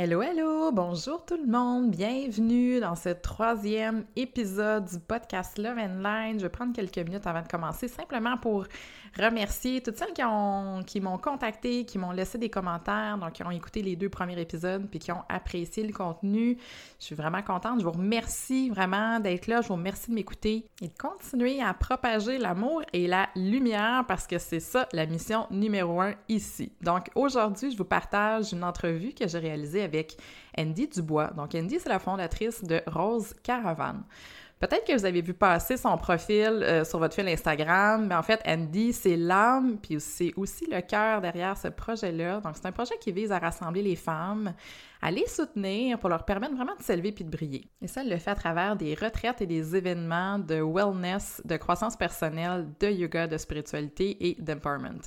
Hello, hello! Bonjour tout le monde! Bienvenue dans ce troisième épisode du podcast Love and Line. Je vais prendre quelques minutes avant de commencer simplement pour remercier toutes celles qui, ont, qui m'ont contacté, qui m'ont laissé des commentaires, donc qui ont écouté les deux premiers épisodes puis qui ont apprécié le contenu. Je suis vraiment contente. Je vous remercie vraiment d'être là. Je vous remercie de m'écouter et de continuer à propager l'amour et la lumière parce que c'est ça la mission numéro un ici. Donc aujourd'hui, je vous partage une entrevue que j'ai réalisée avec Andy Dubois. Donc Andy, c'est la fondatrice de Rose Caravane. Peut-être que vous avez vu passer son profil euh, sur votre fil Instagram, mais en fait, Andy, c'est l'âme, puis c'est aussi le cœur derrière ce projet-là. Donc, c'est un projet qui vise à rassembler les femmes, à les soutenir pour leur permettre vraiment de s'élever puis de briller. Et ça, elle le fait à travers des retraites et des événements de wellness, de croissance personnelle, de yoga, de spiritualité et d'empowerment.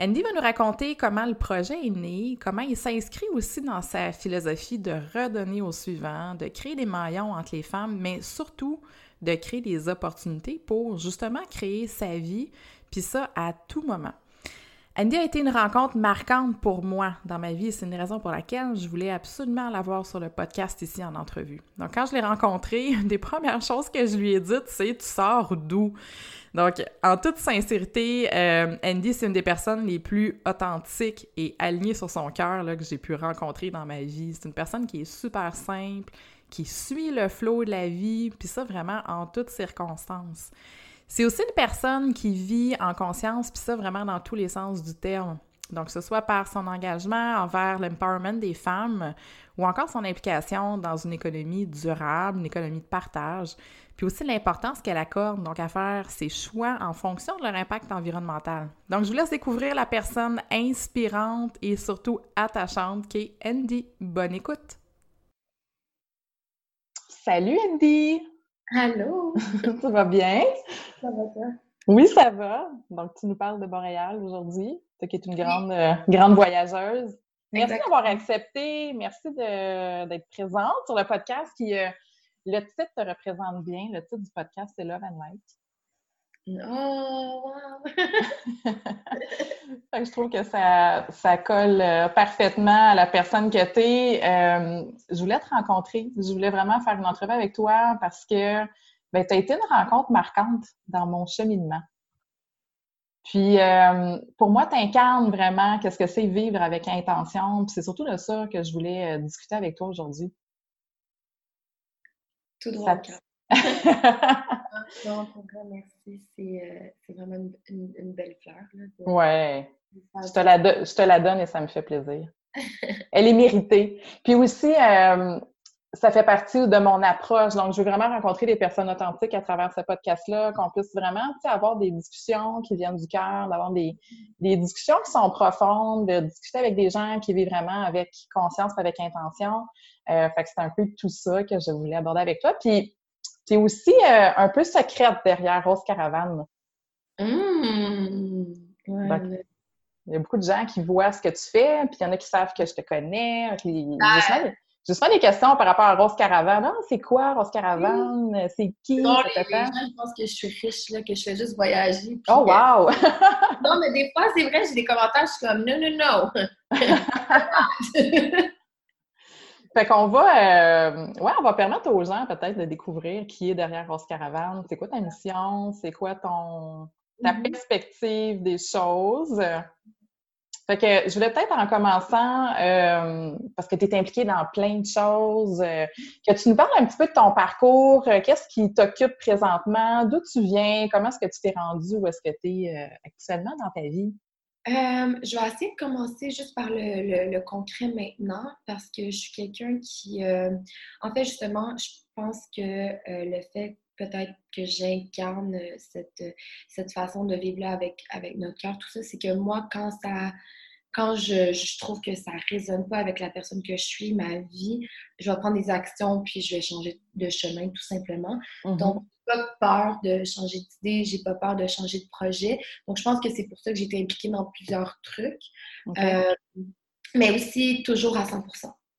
Andy va nous raconter comment le projet est né, comment il s'inscrit aussi dans sa philosophie de redonner au suivant, de créer des maillons entre les femmes, mais surtout de créer des opportunités pour justement créer sa vie, puis ça à tout moment. Andy a été une rencontre marquante pour moi dans ma vie. C'est une raison pour laquelle je voulais absolument l'avoir sur le podcast ici en entrevue. Donc, quand je l'ai rencontré, une des premières choses que je lui ai dites, c'est Tu sors d'où? Donc, en toute sincérité, euh, Andy, c'est une des personnes les plus authentiques et alignées sur son cœur que j'ai pu rencontrer dans ma vie. C'est une personne qui est super simple, qui suit le flot de la vie, puis ça vraiment en toutes circonstances. C'est aussi une personne qui vit en conscience, puis ça vraiment dans tous les sens du terme. Donc, ce soit par son engagement envers l'empowerment des femmes ou encore son implication dans une économie durable, une économie de partage, puis aussi l'importance qu'elle accorde donc à faire ses choix en fonction de leur impact environnemental. Donc, je vous laisse découvrir la personne inspirante et surtout attachante qu'est Andy. Bonne écoute! Salut Andy! Allô! ça va bien? Ça va toi? Oui, ça va. Donc, tu nous parles de Montréal aujourd'hui. Toi qui es une grande, euh, grande voyageuse. Merci d'avoir accepté. Merci d'être présente sur le podcast qui, euh, le titre te représente bien. Le titre du podcast, c'est Love and Light. Oh, wow! je trouve que ça, ça colle euh, parfaitement à la personne que tu es. Euh, je voulais te rencontrer. Je voulais vraiment faire une entrevue avec toi parce que ben, tu as été une rencontre marquante dans mon cheminement. Puis, euh, pour moi, tu incarnes vraiment qu'est-ce que c'est vivre avec intention. Puis, c'est surtout de ça que je voulais discuter avec toi aujourd'hui. Tout droit. non, merci. Euh, c'est vraiment une, belle fleur. ouais. Je te, la je te la donne et ça me fait plaisir. Elle est méritée. Puis aussi, euh, ça fait partie de mon approche. Donc, je veux vraiment rencontrer des personnes authentiques à travers ce podcast-là, qu'on puisse vraiment avoir des discussions qui viennent du cœur, d'avoir des, des, discussions qui sont profondes, de discuter avec des gens qui vivent vraiment avec conscience, avec intention. Euh, fait que c'est un peu tout ça que je voulais aborder avec toi. Puis, tu es aussi euh, un peu secrète derrière Rose Caravane. Mmh. il y a beaucoup de gens qui voient ce que tu fais, puis il y en a qui savent que je te connais. Qui, je des questions par rapport à Rose Caravane. Ah, c'est quoi Rose Caravane? C'est qui? Non, les, gens pensent que je suis riche, là, que je fais juste voyager. Oh, wow! non, mais des fois, c'est vrai, j'ai des commentaires, je suis comme non, non, non. Fait qu'on va, euh, ouais, on va permettre aux gens peut-être de découvrir qui est derrière Rose Caravane. C'est quoi ta mission? C'est quoi ton ta mm-hmm. perspective des choses? Fait que je voulais peut-être en commençant, euh, parce que tu es impliquée dans plein de choses, euh, que tu nous parles un petit peu de ton parcours, euh, qu'est-ce qui t'occupe présentement, d'où tu viens, comment est-ce que tu t'es rendu, où est-ce que tu es actuellement dans ta vie? je vais essayer de commencer juste par le, concret maintenant parce que je suis quelqu'un qui, en fait, justement, je pense que le fait peut-être que j'incarne cette, cette façon de vivre là avec, avec notre cœur, tout ça, c'est que moi, quand ça quand je, trouve que ça ne résonne pas avec la personne que je suis, ma vie, je vais prendre des actions puis je vais changer de chemin tout simplement. Mm-hmm. Donc, j'ai pas peur de changer d'idée, j'ai pas peur de changer de projet. Donc, je pense que c'est pour ça que j'ai été impliquée dans plusieurs trucs. Euh, mais aussi toujours à 100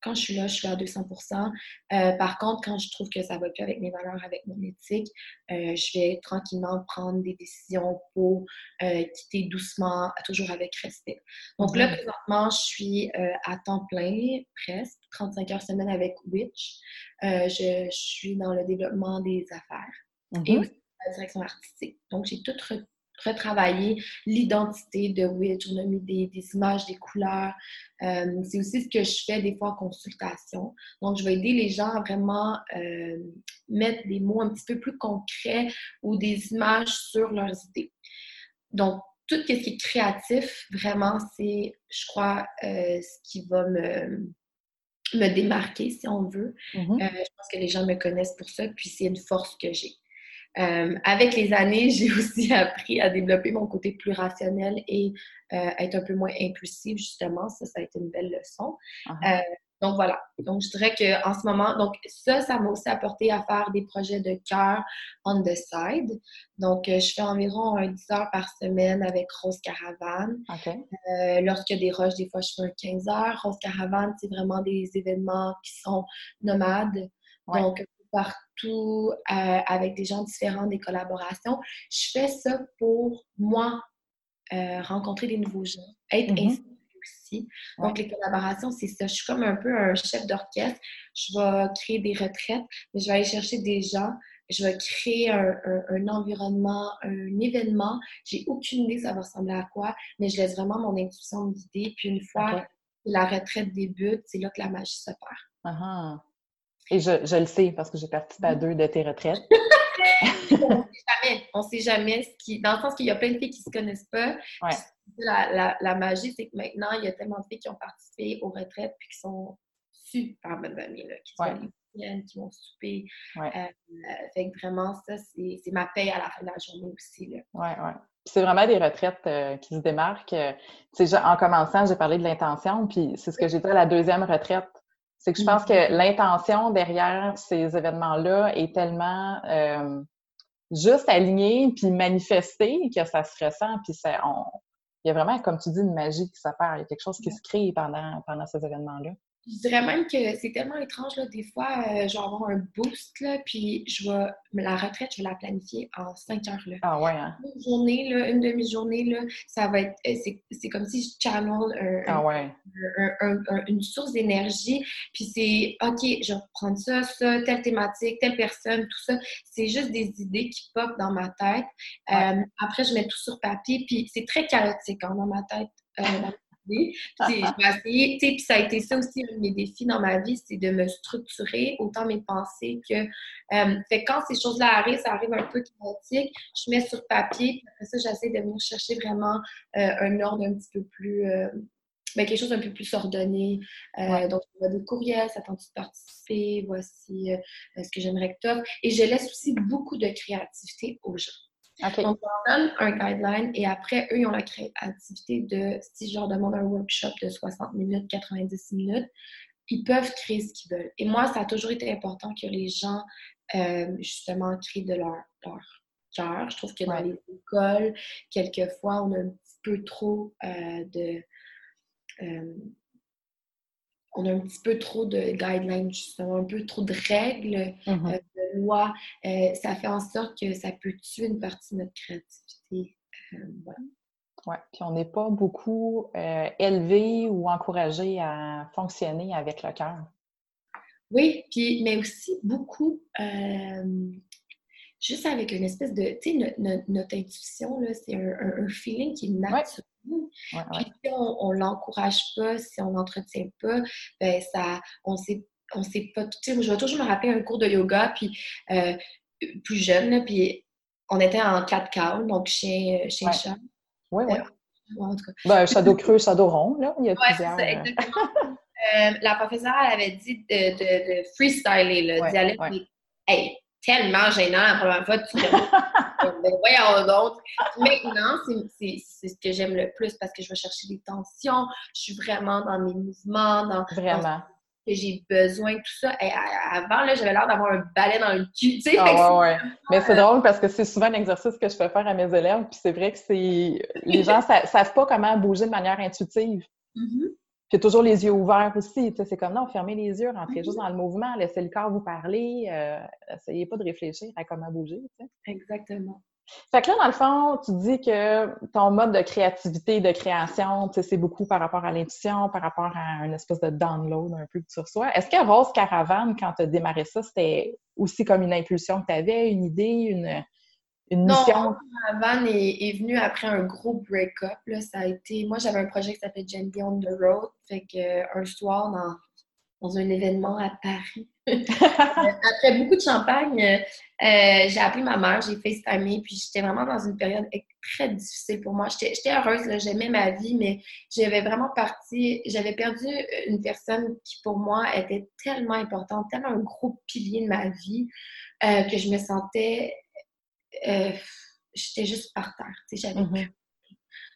quand je suis là, je suis à 200% euh, Par contre, quand je trouve que ça va plus avec mes valeurs, avec mon éthique, euh, je vais tranquillement prendre des décisions pour euh, quitter doucement, toujours avec respect. Donc là, présentement, je suis à temps plein, presque, 35 heures semaine avec Witch. Je, suis dans le développement des affaires et aussi la direction artistique. Donc, j'ai tout retravailler l'identité de Witch. On a mis des, images, des couleurs. Euh, c'est aussi ce que je fais des fois en consultation. Donc, je vais aider les gens à vraiment euh, mettre des mots un petit peu plus concrets ou des images sur leurs idées. Donc, tout ce qui est créatif, vraiment, c'est, je crois, euh, ce qui va me, me démarquer, si on veut. Mm-hmm. je pense que les gens me connaissent pour ça, puis c'est une force que j'ai. Euh, avec les années, j'ai aussi appris à développer mon côté plus rationnel et euh, être un peu moins impulsive, justement. Ça, ça a été une belle leçon. Uh-huh. Euh, donc voilà. Donc je dirais qu'en ce moment, donc ça, ça m'a aussi apporté à faire des projets de cœur on the side. Donc je fais environ 10 heures par semaine avec Rose Caravane. Lorsqu'il y a des rushs, des fois je fais un 15 heures. Rose Caravane, c'est vraiment des événements qui sont nomades. Donc partout euh, avec des gens différents, des collaborations. Je fais ça pour moi euh, rencontrer des nouveaux gens, être mm aussi. Donc, les collaborations, c'est ça. Je suis comme un peu un chef d'orchestre. Je vais créer des retraites, mais je vais aller chercher des gens. Je vais créer un, environnement, un événement. J'ai aucune idée ça va ressembler à quoi, mais je laisse vraiment mon intuition me guider. Puis une fois que la retraite débute, c'est là que la magie se perd. Ah ah. Et je, je, le sais parce que j'ai participé à mm. deux de tes retraites. on ne sait jamais. On sait jamais ce qui. Dans le sens qu'il y a plein de filles qui ne se connaissent pas. La, la, magie, c'est que maintenant, il y a tellement de filles qui ont participé aux retraites puis qui sont super bonnes amies, là, qui sont qui vont souper. Euh, fait que vraiment, ça, c'est ma paye à la fin de la journée aussi. Oui, oui. C'est vraiment des retraites euh, qui se démarquent. en commençant, j'ai parlé de l'intention, puis c'est ce que j'ai dit à la deuxième retraite c'est que je pense que l'intention derrière ces événements-là est tellement euh, juste alignée puis manifestée que ça se ressent. Puis ça, il y a vraiment, comme tu dis, une magie qui s'opère. Il y a quelque chose qui se crée pendant, pendant ces événements-là. Je dirais même que c'est tellement étrange, là, des fois, euh, je vais avoir un boost, là, puis je vais, la retraite, je vais la planifier en cinq heures. Là. Ah ouais, hein? Une journée, là, une demi-journée, là, ça va être, euh, c'est comme si je channel ah ouais. une source d'énergie, puis c'est, OK, je vais prendre ça, ça, telle thématique, telle personne, tout ça. C'est juste des idées qui pop dans ma tête. Euh, après, je mets tout sur papier, puis c'est très chaotique hein, dans ma tête. Puis ça a été ça aussi un de mes défis dans ma vie, c'est de me structurer autant mes pensées que. Euh, fait quand ces choses-là arrivent, ça arrive un peu chaotique, je mets sur papier, puis après ça, j'essaie de venir chercher vraiment euh, un ordre un petit peu plus. Euh, ben, quelque chose un peu plus ordonné. Donc, je vois des courriels, ça tente de participer, voici ce que j'aimerais que tu Et je laisse aussi beaucoup de créativité aux gens. Donc, on donne un guideline et après, eux, ils ont la créativité de, si je leur demande un workshop de 60 minutes, 90 minutes, ils peuvent créer ce qu'ils veulent. Et moi, ça a toujours été important que les gens, euh, justement, créent de leur, leur cœur. Je trouve que dans les écoles, quelquefois, on a un petit peu trop euh, de... Euh, on a un petit peu trop de guidelines, justement, un peu trop de règles, mm-hmm. de lois. ça fait en sorte que ça peut tuer une partie de notre créativité. voilà. Oui, puis on n'est pas beaucoup élevé ou encouragé à fonctionner avec le cœur. Oui, puis, mais aussi beaucoup, juste avec une espèce de, tu sais, notre intuition, là, c'est un, feeling qui est naturel. Puis si on, ne l'encourage pas, si on l'entretient pas, ben ça, on sait, on sait pas. Tu sais, je vais toujours me rappeler un cours de yoga, puis euh, plus jeune, puis on était en 4 k donc chien, chien chat. Oui, oui. en tout cas. Ben, shadow creux, shadow rond, là. Il y a plusieurs. Ça, euh, exactement. euh, la professeure, elle avait dit de, de, de freestyler, là, d'y aller. Hey, tellement gênant la première fois. Tu ben, voyons donc. Maintenant, c'est ce que j'aime le plus parce que je vais chercher des tensions. Je suis vraiment dans mes mouvements, dans, vraiment. que j'ai besoin, tout ça. Et avant, là, j'avais l'air d'avoir un balai dans le cul. Tu sais, ah, ouais, ouais. Mais c'est drôle parce que c'est souvent un exercice que je fais faire à mes élèves. Puis c'est vrai que c'est les gens ne savent pas comment bouger de manière intuitive. Mm-hmm a toujours les yeux ouverts aussi. C'est comme non, fermez les yeux, rentrez juste dans le mouvement, laissez le corps vous parler. Euh, essayez pas de réfléchir à comment bouger. Exactement. Fait que là, dans le fond, tu dis que ton mode de créativité, de création, c'est beaucoup par rapport à l'intuition, par rapport à une espèce de download un peu que tu reçois. Est-ce que Rose Caravane, quand tu as démarré ça, c'était aussi comme une impulsion que tu avais, une idée, une, une mission? Non, Van est, est venu après un gros break-up. Ça a été... Moi, j'avais un projet qui s'appelait Gen on the Road. Fait que, euh, un soir, dans, dans un événement à Paris, après beaucoup de champagne, euh, j'ai appelé ma mère, j'ai FaceTimé, puis j'étais vraiment dans une période très difficile pour moi. J'étais heureuse, j'aimais ma vie, mais j'avais vraiment parti, j'avais perdu une personne qui pour moi était tellement importante, tellement un gros pilier de ma vie, euh, que je me sentais euh, j'étais juste par terre. J'avais mm-hmm.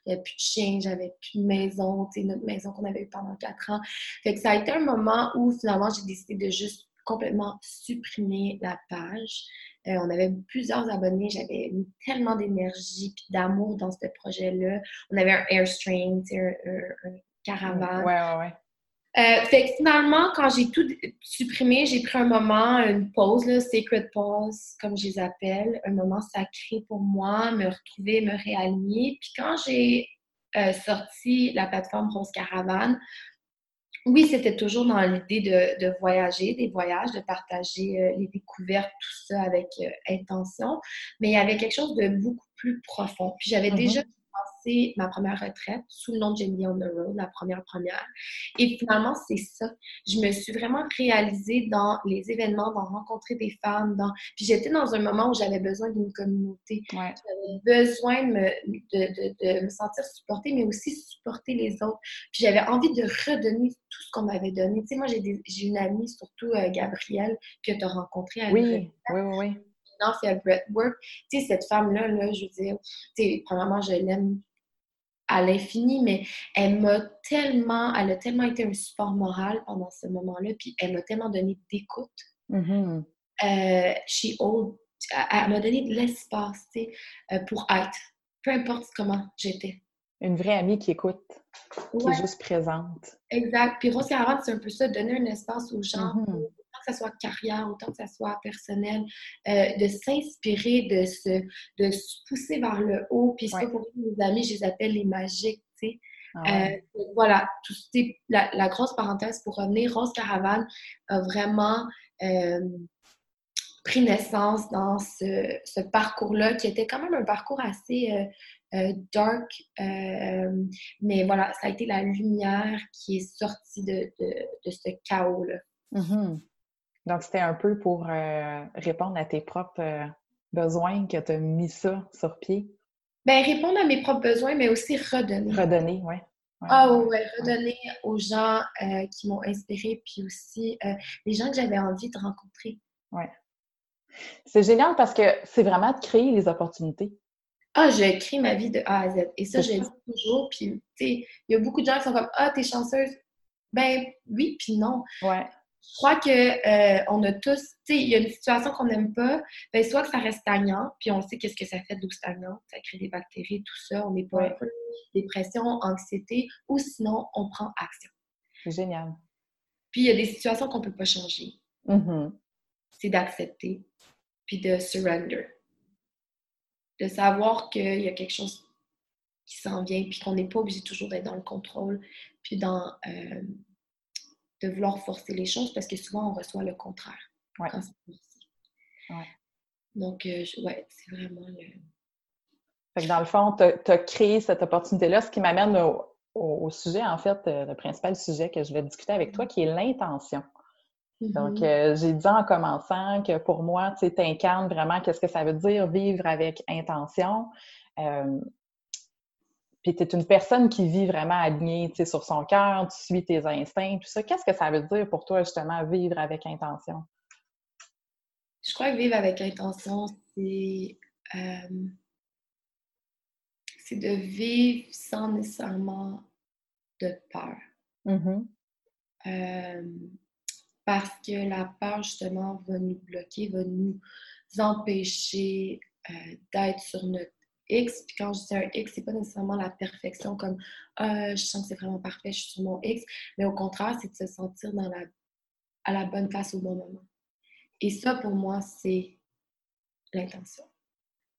plus, plus de chien, j'avais plus de maison, notre maison qu'on avait eu pendant quatre ans. Fait que ça a été un moment où finalement j'ai décidé de juste complètement supprimer la page. Euh, on avait plusieurs abonnés, j'avais mis tellement d'énergie et d'amour dans ce projet-là. On avait un Airstream, un, un, un caravane. Ouais, ouais, ouais. Euh, fait que finalement, quand j'ai tout supprimé, j'ai pris un moment, une pause, là, sacred pause, comme je les appelle, un moment sacré pour moi, me retrouver, me réaligner. Puis quand j'ai euh, sorti la plateforme Rose Caravane, oui, c'était toujours dans l'idée de, voyager, des voyages, de partager euh, les découvertes, tout ça avec intention, mais il y avait quelque chose de beaucoup plus profond. Puis j'avais mm-hmm. déjà ma première retraite sous le nom de Jamie on the Road, la première première. Et finalement, c'est ça. Je me suis vraiment réalisée dans les événements, dans rencontrer des femmes. Dans... Puis j'étais dans un moment où j'avais besoin d'une communauté. J'avais besoin de me, de, me sentir supportée, mais aussi supporter les autres. Puis j'avais envie de redonner tout ce qu'on m'avait donné. Tu sais, moi, j'ai une amie, surtout euh, Gabrielle, que tu as rencontrée Oui, oui, oui non, fait breathwork. Tu sais, cette femme-là, là, je veux dire, tu sais, premièrement, je l'aime à l'infini, mais elle m'a tellement, elle a tellement été un support moral pendant ce moment-là, puis elle m'a tellement donné d'écoute. Mm-hmm. Euh, elle m'a donné de l'espace, tu sais, euh, pour être, peu importe comment j'étais. Une vraie amie qui écoute, qui est juste présente. Exact. Puis Rose Caravane, c'est un peu ça, donner un espace aux gens, mm-hmm que ça soit carrière, autant que ça soit personnel, euh, de s'inspirer, de se, de se pousser vers le haut. Puis ça, pour mes amis, je les appelle les magiques, tu sais. Ah euh, voilà, tout, la, la, grosse parenthèse pour revenir, Rose Caravane a vraiment euh, pris naissance dans ce, ce parcours-là, qui était quand même un parcours assez dark, mais voilà, ça a été la lumière qui est sortie de, de, de ce chaos-là. Mm-hmm. Donc, c'était un peu pour euh, répondre à tes propres euh, besoins que tu as mis ça sur pied. Bien, répondre à mes propres besoins, mais aussi redonner. Redonner, oui. Ah oui, redonner aux gens euh, qui m'ont inspiré, puis aussi les gens que j'avais envie de rencontrer. Oui. C'est génial parce que c'est vraiment de créer les opportunités. Ah, je crée ma vie de A à Z. Et ça, je le dis toujours. Puis, tu sais, il y a beaucoup de gens qui sont comme Ah, t'es chanceuse. Ben oui, puis non. Ouais je crois qu'on euh, on a tous, tu sais, il y a une situation qu'on n'aime pas, ben, soit que ça reste stagnant, puis on sait qu'est-ce que ça fait d'eau stagnant, ça crée des bactéries, tout ça, on n'est pas dépression, anxiété, ou sinon on prend action. C'est génial. Puis il y a des situations qu'on ne peut pas changer. Mm-hmm. C'est d'accepter, puis de surrender. De savoir qu'il y a quelque chose qui s'en vient, puis qu'on n'est pas obligé toujours d'être dans le contrôle, puis dans euh, de vouloir forcer les choses parce que souvent on reçoit le contraire ouais. quand c'est ouais. Donc, euh, ouais, c'est vraiment le. Fait que dans le fond, tu as, créé cette opportunité-là, ce qui m'amène au, sujet, en fait, euh, le principal sujet que je vais discuter avec toi, qui est l'intention. Donc, mm-hmm. j'ai dit en commençant que pour moi, tu incarnes vraiment qu'est-ce que ça veut dire vivre avec intention. Puis tu es une personne qui vit vraiment alignée sur son cœur, tu suis tes instincts, tout ça. Qu'est-ce que ça veut dire pour toi, justement, vivre avec intention? Je crois que vivre avec intention, c'est euh, de vivre sans nécessairement de peur. Mm-hmm. Euh, parce que la peur, justement, va nous bloquer, va nous empêcher euh, d'être sur notre X. Puis quand je dis un X, c'est pas nécessairement la perfection comme je sens que c'est vraiment parfait, je suis sur mon X, mais au contraire, c'est de se sentir dans la, à la bonne place au bon moment. Et ça, pour moi, c'est l'intention.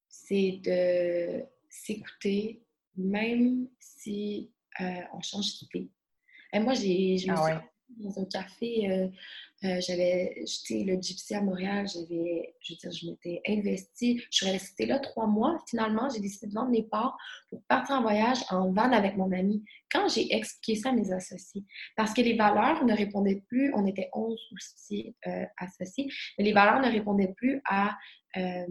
C'est de s'écouter, même si euh, on change d'idée. Et moi, j'ai, ah dans un café, euh, euh, j'avais jeté le Gypsy à Montréal, j'avais, je veux dire, je m'étais investie. Je suis restée là trois mois. Finalement, j'ai décidé de vendre mes parts pour partir en voyage en van avec mon ami. Quand j'ai expliqué ça à mes associés, parce que les valeurs ne répondaient plus, on était 11 aussi euh, associés, mais les valeurs ne répondaient plus à, à,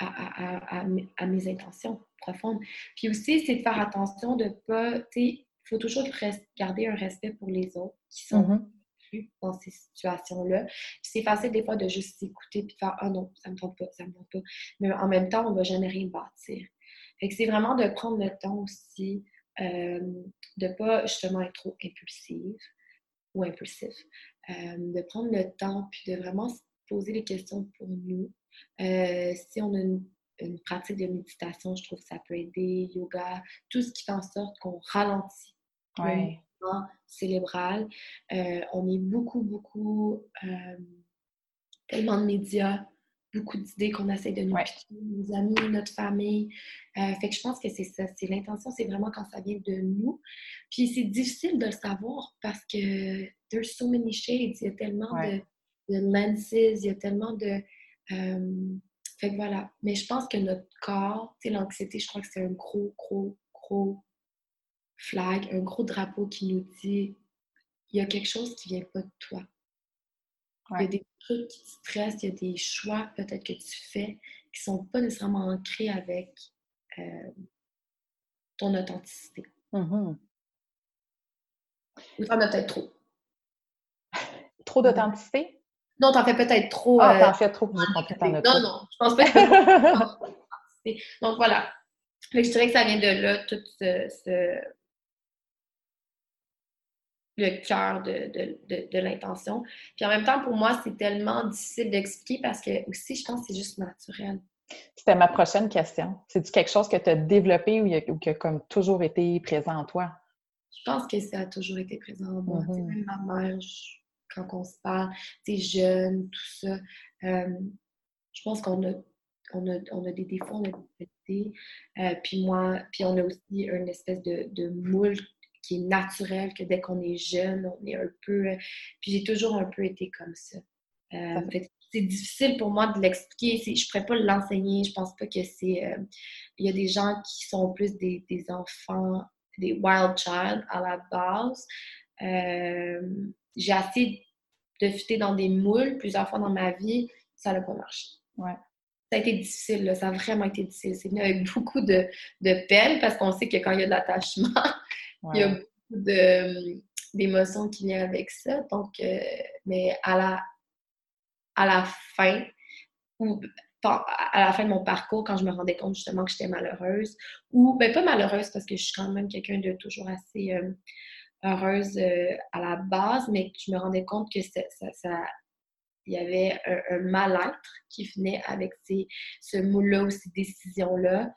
à, à, mes intentions profondes. Puis aussi, c'est de faire attention de ne pas, il faut toujours garder un respect pour les autres qui sont mm-hmm. plus dans ces situations-là. C'est facile des fois de juste s'écouter et de faire Ah non, ça me tente pas, ça me tente pas. Mais en même temps, on va jamais rien bâtir. Fait que c'est vraiment de prendre le temps aussi euh, de ne pas justement être trop impulsive ou impulsif. Euh, de prendre le temps puis de vraiment se poser les questions pour nous. Euh, si on a une une pratique de méditation, je trouve que ça peut aider, yoga, tout ce qui fait en sorte qu'on ralentit ouais. le cérébral. Euh, on est beaucoup, beaucoup, euh, tellement de médias, beaucoup d'idées qu'on essaie de nous ouais. nos amis, notre famille. Euh, fait que je pense que c'est ça, c'est l'intention, c'est vraiment quand ça vient de nous. Puis c'est difficile de le savoir parce que there's so many shades, il y a tellement de, de, lenses, il y a tellement de fait que voilà. Mais je pense que notre corps, tu sais, l'anxiété, je crois que c'est un gros, gros, gros flag, un gros drapeau qui nous dit il y a quelque chose qui vient pas de toi. Il y a des trucs qui te stressent, il y a des choix peut-être que tu fais qui sont pas nécessairement ancrés avec euh, ton authenticité. Mm-hmm. Ou t'en as peut-être trop. Trop d'authenticité? Non, t'en fais peut-être trop. Ah, t'en euh, fais trop, Non, non, je pense pas que Donc voilà. je dirais que ça vient de là, tout ce, le cœur de, l'intention. Puis en même temps, pour moi, c'est tellement difficile d'expliquer parce que aussi, je pense que c'est juste naturel. C'était ma prochaine question. C'est-tu quelque chose que tu as développé ou, qui a comme toujours été présent en toi? Je pense que ça a toujours été présent en moi. Mm-hmm. Même ma mère, quand on se parle, tu jeune, tout ça. Euh, je pense qu'on a, on a, on a, des défauts, on a des qualités. Euh, puis moi, puis on a aussi une espèce de, de moule qui est naturel, que dès qu'on est jeune, on est un peu... Puis j'ai toujours un peu été comme ça. Euh, c'est difficile pour moi de l'expliquer. Je ne pourrais pas l'enseigner. Je pense pas que c'est... Il y a des gens qui sont plus des, des enfants, des wild child à la base j'ai assez de fitter dans des moules plusieurs fois dans ma vie, ça n'a pas marché. Ouais. Ça a été difficile, ça a vraiment été difficile. C'est venu avec beaucoup de, de peine parce qu'on sait que quand il y a de l'attachement, il y a beaucoup d'émotions qui viennent avec ça. Donc, euh, mais à la, à la fin, ou à la fin de mon parcours, quand je me rendais compte justement que j'étais malheureuse, ou ben pas malheureuse parce que je suis quand même quelqu'un de toujours assez euh, heureuse euh, à la base, mais je me rendais compte que ça, il y avait un, mal-être qui venait avec ces, ce moule-là ou ces décisions-là,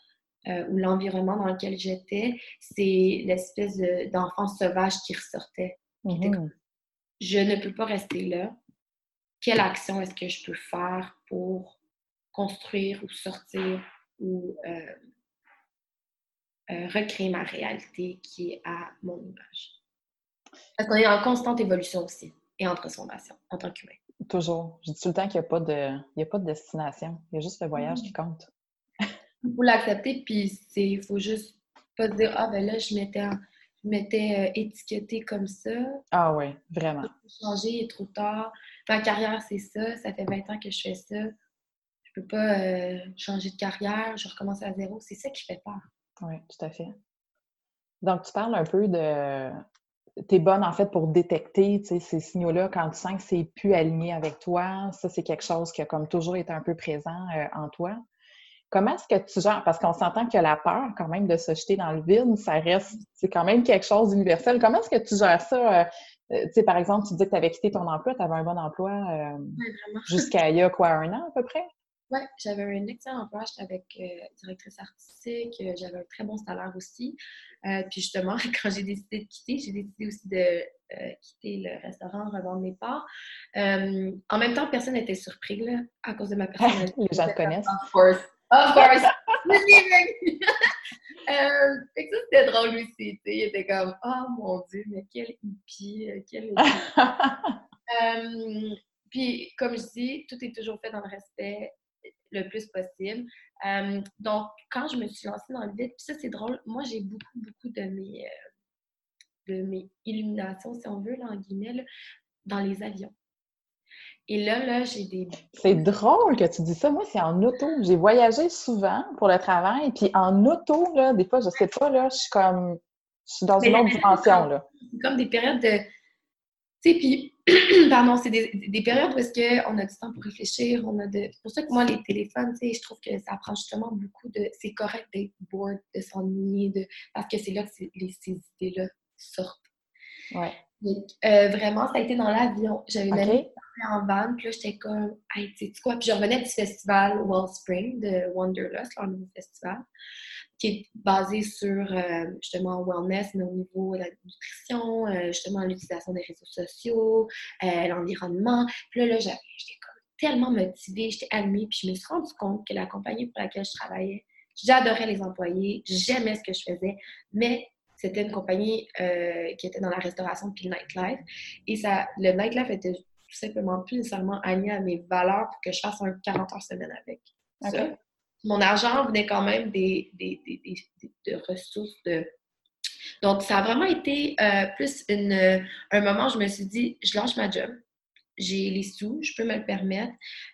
euh, ou l'environnement dans lequel j'étais, c'est l'espèce d'enfant sauvage qui ressortait. Mm-hmm. je ne peux pas rester là. Quelle action est-ce que je peux faire pour construire ou sortir ou euh, recréer ma réalité qui est à mon image? Parce qu'on est en constante évolution aussi. et en transformation en tant qu'humain. Toujours. Je dis tout le temps qu'il n'y a, pas de, a pas de destination. Il y a juste le voyage qui compte. Il faut l'accepter, puis il faut juste pas se dire Ah, ben là, je m'étais, m'étais euh, étiquetée comme ça. Ah oui, vraiment. Changer, il est trop tard. Ma carrière, c'est ça. Ça fait 20 ans que je fais ça. Je peux pas euh, changer de carrière. Je recommence à zéro. C'est ça qui fait peur. Oui, tout à fait. Donc, tu parles un peu de. Tu es bonne, en fait, pour détecter ces signaux-là quand tu sens que c'est plus aligné avec toi. Ça, c'est quelque chose qui a comme toujours été un peu présent euh, en toi. Comment est-ce que tu gères? Parce qu'on s'entend que la peur, quand même, de se jeter dans le vide, ça reste, c'est quand même quelque chose d'universel. Comment est-ce que tu gères ça? Euh, euh, tu sais, par exemple, tu dis que tu avais quitté ton emploi, tu avais un bon emploi jusqu'à il y a quoi, un an à peu près? Oui, j'avais un excellent emploi. J'étais avec euh, directrice artistique. Euh, j'avais un très bon salaire aussi. Euh, puis justement, quand j'ai décidé de quitter, j'ai décidé aussi de quitter le restaurant, revendre mes parts. en même temps, personne n'était surpris là, à cause de ma personnalité. Les gens te connaissent. Of course. Of course. euh, fait que ça, c'était drôle aussi. Il était comme, oh mon Dieu, mais quel hippie, quel puis, comme je dis, tout est toujours fait dans le respect le plus possible. Euh, donc, quand je me suis lancée dans le vide, puis ça, c'est drôle, moi, j'ai beaucoup, beaucoup de mes, euh, de mes illuminations, si on veut, là, en guillemets, dans les avions. Et là, là, j'ai des... C'est drôle que tu dis ça. Moi, c'est en auto. J'ai voyagé souvent pour le travail, puis en auto, là, des fois, je sais pas, là, je suis comme... Je suis dans une autre dimension, là. C'est comme des périodes de... Tu sais, puis pardon, c'est des, périodes où est-ce qu'on a du temps pour réfléchir, on a de... C'est pour ça que moi, les téléphones, tu sais, je trouve que ça prend justement beaucoup de... C'est correct d'être bored, de s'ennuyer, de... parce que c'est là que les, ces idées-là sortent. Ouais. Donc, euh, vraiment, ça a été dans l'avion. J'avais une amie en van, puis là, j'étais comme, hey, tu sais quoi? Puis je revenais du festival Wellspring de Wanderlust, leur nouveau festival qui est basé sur euh, justement wellness, mais au niveau de la nutrition, euh, justement l'utilisation des réseaux sociaux, euh, l'environnement. Puis là, là j'étais tellement motivée, j'étais animée, puis je me suis rendu compte que la compagnie pour laquelle je travaillais, j'adorais les employés, j'aimais ce que je faisais, mais c'était une compagnie qui était dans la restauration puis le nightlife. Et ça, le nightlife était tout simplement plus nécessairement aligné à mes valeurs pour que je fasse un 40 heures semaine avec mon argent venait quand même des, de ressources de. Donc, ça a vraiment été euh, plus une, un moment où je me suis dit, je lâche ma job, j'ai les sous, je peux me le permettre,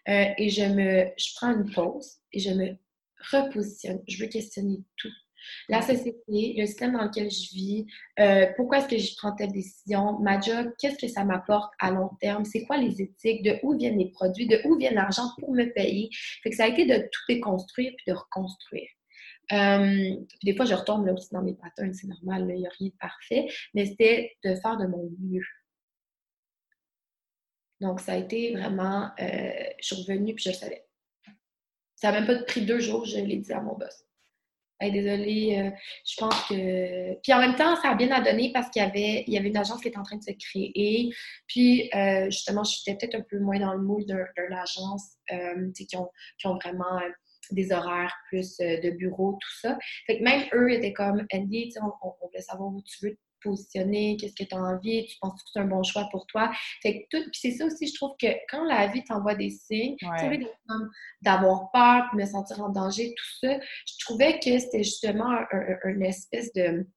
euh, et je me je prends une pause et je me repositionne. Je veux questionner tout. La société, le système dans lequel je vis, euh, pourquoi est-ce que je prends telle décision, ma job, qu'est-ce que ça m'apporte à long terme, c'est quoi les éthiques, de où viennent les produits, de où vient l'argent pour me payer? Fait que ça a été de tout déconstruire puis de reconstruire. Euh, des fois, je retombe là aussi dans mes patterns, c'est normal, il n'y a rien de parfait, mais c'était de faire de mon mieux. Donc, ça a été vraiment, euh, je suis revenue puis je le savais. Ça n'a même pas pris deux jours, je l'ai dit à mon boss désolée, euh, je pense que. Puis en même temps, ça a bien à donner parce qu'il y avait, il y avait une agence qui était en train de se créer. Puis euh, justement, j'étais peut-être un peu moins dans le moule d'une agence euh, qui, ont, qui ont vraiment des horaires plus de bureau, tout ça. Fait que même eux étaient comme Andy, on voulait savoir où tu veux positionner, qu'est-ce que tu as envie, tu penses que c'est un bon choix pour toi. Fait que tout, puis c'est ça aussi, je trouve que quand la vie t'envoie des signes, tu sais, d'avoir peur, de me sentir en danger, tout ça, je trouvais que c'était justement un, espèce de.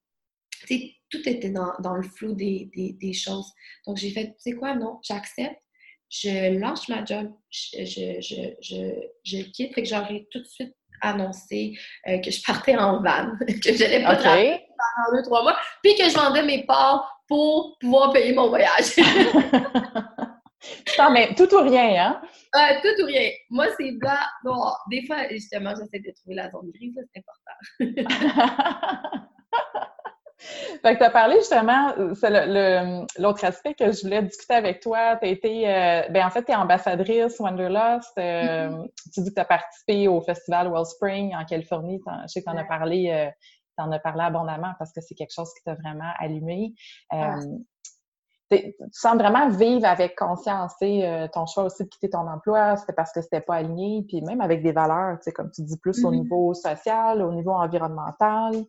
Tu sais, tout était dans, dans le flou des, des, choses. Donc j'ai fait, tu sais quoi, non, j'accepte, je lâche ma job, je, je, je, je, quitte, fait que j'aurais tout de suite annoncé euh, que je partais en van, que j'allais pas pendant deux, trois mois, puis que je vendais mes parts pour pouvoir payer mon voyage. non, mais tout ou rien, hein? Euh, tout ou rien. Moi, c'est blanc, noir. Des fois, justement, j'essaie de trouver la zone grise, c'est important. Fait que tu as parlé justement, c'est l'autre aspect que je voulais discuter avec toi. Tu été, euh, ben en fait, tu es ambassadrice Wanderlust. Euh, mm-hmm. Tu dis que tu as participé au festival Wellspring en Californie. Je sais que tu en as parlé, en as parlé abondamment parce que c'est quelque chose qui t'a vraiment allumé. tu sens vraiment vivre avec conscience, ton choix aussi de quitter ton emploi, c'était parce que c'était pas aligné, puis même avec des valeurs, comme tu dis, plus au mm-hmm. niveau social, au niveau environnemental.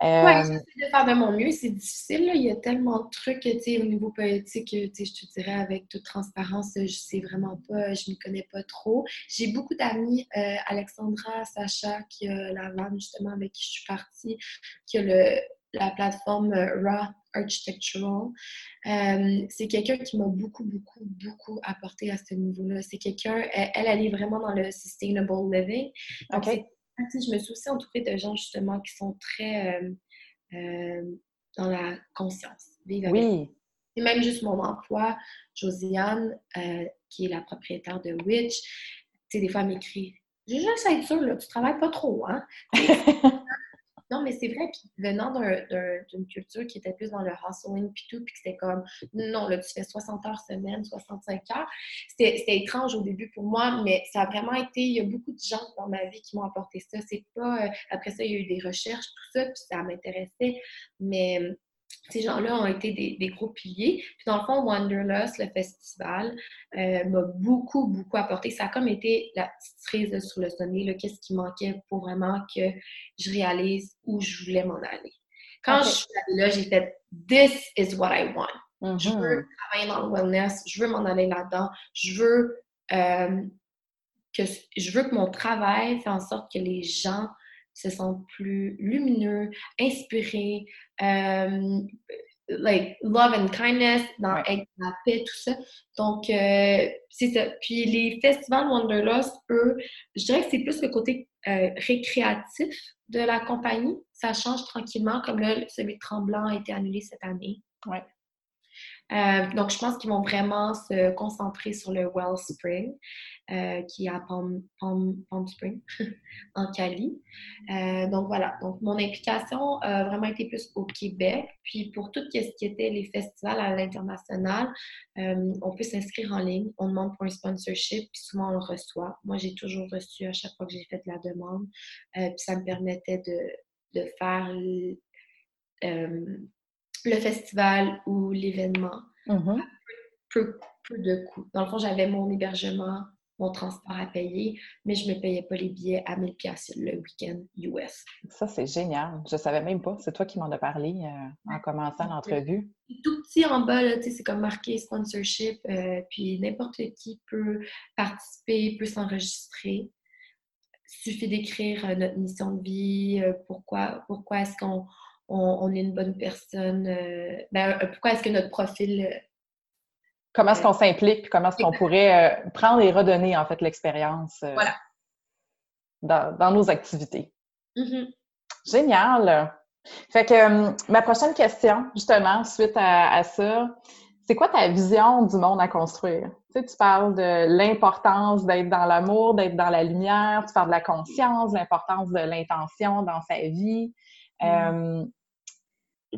Oui, j'essaie de faire de mon mieux. C'est difficile. Il y a tellement de trucs au niveau politique. Je te dirais avec toute transparence, je sais vraiment pas, je ne m'y connais pas trop. J'ai beaucoup d'amis, Alexandra, Sacha, qui a la vanne justement avec qui je suis partie, qui a le, la plateforme Raw Architectural. c'est quelqu'un qui m'a beaucoup, beaucoup, beaucoup apporté à ce niveau-là. C'est quelqu'un, elle, elle, est vraiment dans le sustainable living. Donc, je me suis aussi entourée de gens justement qui sont très euh, euh, dans la conscience. oui. Et même juste mon emploi, Josiane, euh, qui est la propriétaire de Witch, tu sais, des fois, m'écrit Je veux juste être sûre, là, tu travailles pas trop, hein? Non, mais c'est vrai, puis venant d'une culture qui était plus dans le hustling puis tout, puis que c'était comme, non, là, tu fais 60 heures semaine, 65 heures. C'était étrange au début pour moi, mais ça a vraiment été, il y a beaucoup de gens dans ma vie qui m'ont apporté ça. C'est pas, euh, après ça, il y a eu des recherches, tout ça, puis ça m'intéressait, mais ces gens-là ont été des, gros piliers. Puis dans le fond, Wanderlust, le festival, euh, m'a beaucoup, beaucoup apporté. Ça a comme été la petite cerise sur le sonnet, qu'est-ce qui manquait pour vraiment que je réalise où je voulais m'en aller. Quand je suis allée là, j'ai fait « This is what I want Je veux mm-hmm. travailler dans le wellness, je veux m'en aller là-dedans, je veux, euh, que, je veux que mon travail fait en sorte que les gens se sentent plus lumineux, inspirés, euh, like love and kindness, dans la paix, tout ça. Donc, euh, c'est ça. Puis les festivals Wanderlust, eux, je dirais que c'est plus le côté euh, récréatif de la compagnie. Ça change tranquillement, comme là, celui de Tremblant a été annulé cette année. Ouais. Euh, donc, je pense qu'ils vont vraiment se concentrer sur le Wellspring, euh, qui est à Palm, Spring, en Cali. Euh, donc, voilà. Donc, mon implication a vraiment été plus au Québec. Puis, pour tout ce qui était les festivals à l'international, on peut s'inscrire en ligne. On demande pour un sponsorship, puis souvent, on le reçoit. Moi, j'ai toujours reçu à chaque fois que j'ai fait la demande. puis, ça me permettait de, de faire le festival ou l'événement. Mm-hmm. peu, de coûts. Dans le fond, j'avais mon hébergement, mon transport à payer, mais je ne me payais pas les billets à 1000 pièces le week-end US. Ça, c'est génial. Je ne savais même pas. C'est toi qui m'en as parlé euh, en commençant l'entrevue. Tout petit en bas, c'est comme marqué sponsorship, euh, puis n'importe qui peut participer, peut s'enregistrer. Il suffit d'écrire euh, notre mission de vie, pourquoi, pourquoi est-ce qu'on on, est une bonne personne. Euh, ben, euh, pourquoi est-ce que notre profil. Euh, comment est-ce qu'on s'implique, comment est-ce qu'on pourrait prendre et redonner en fait l'expérience dans, nos activités? Mm-hmm. Génial! Fait que ma prochaine question, justement, suite à, ça, c'est quoi ta vision du monde à construire? Tu, sais, tu parles de l'importance d'être dans l'amour, d'être dans la lumière, tu parles de la conscience, l'importance de l'intention dans sa vie. Mm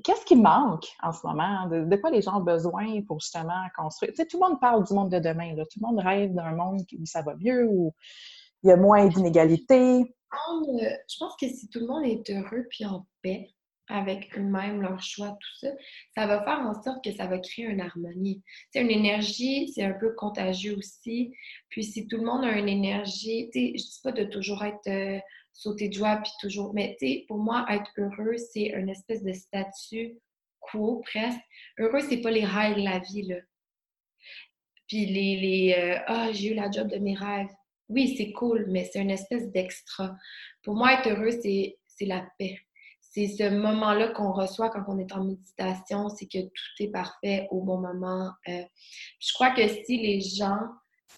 qu'est-ce qui manque en ce moment? De, quoi les gens ont besoin pour justement construire? Tout le monde parle du monde de demain. Là. Tout le monde rêve d'un monde où ça va mieux, où il y a moins d'inégalités. Je pense que si tout le monde est heureux puis en paix avec eux-mêmes, leur choix, tout ça, ça va faire en sorte que ça va créer une harmonie. C'est une énergie, c'est un peu contagieux aussi. Puis si tout le monde a une énergie, tu sais, je dis pas de toujours être... Sauter de joie, puis toujours. Mais tu sais, pour moi, être heureux, c'est une espèce de statut quo presque. Heureux, c'est pas les rêves de la vie, là. Puis les. les euh, ah, j'ai eu la job de mes rêves. Oui, c'est cool, mais c'est une espèce d'extra. Pour moi, être heureux, c'est la paix. C'est ce moment-là qu'on reçoit quand on est en méditation, c'est que tout est parfait au bon moment. Euh, je crois que si les gens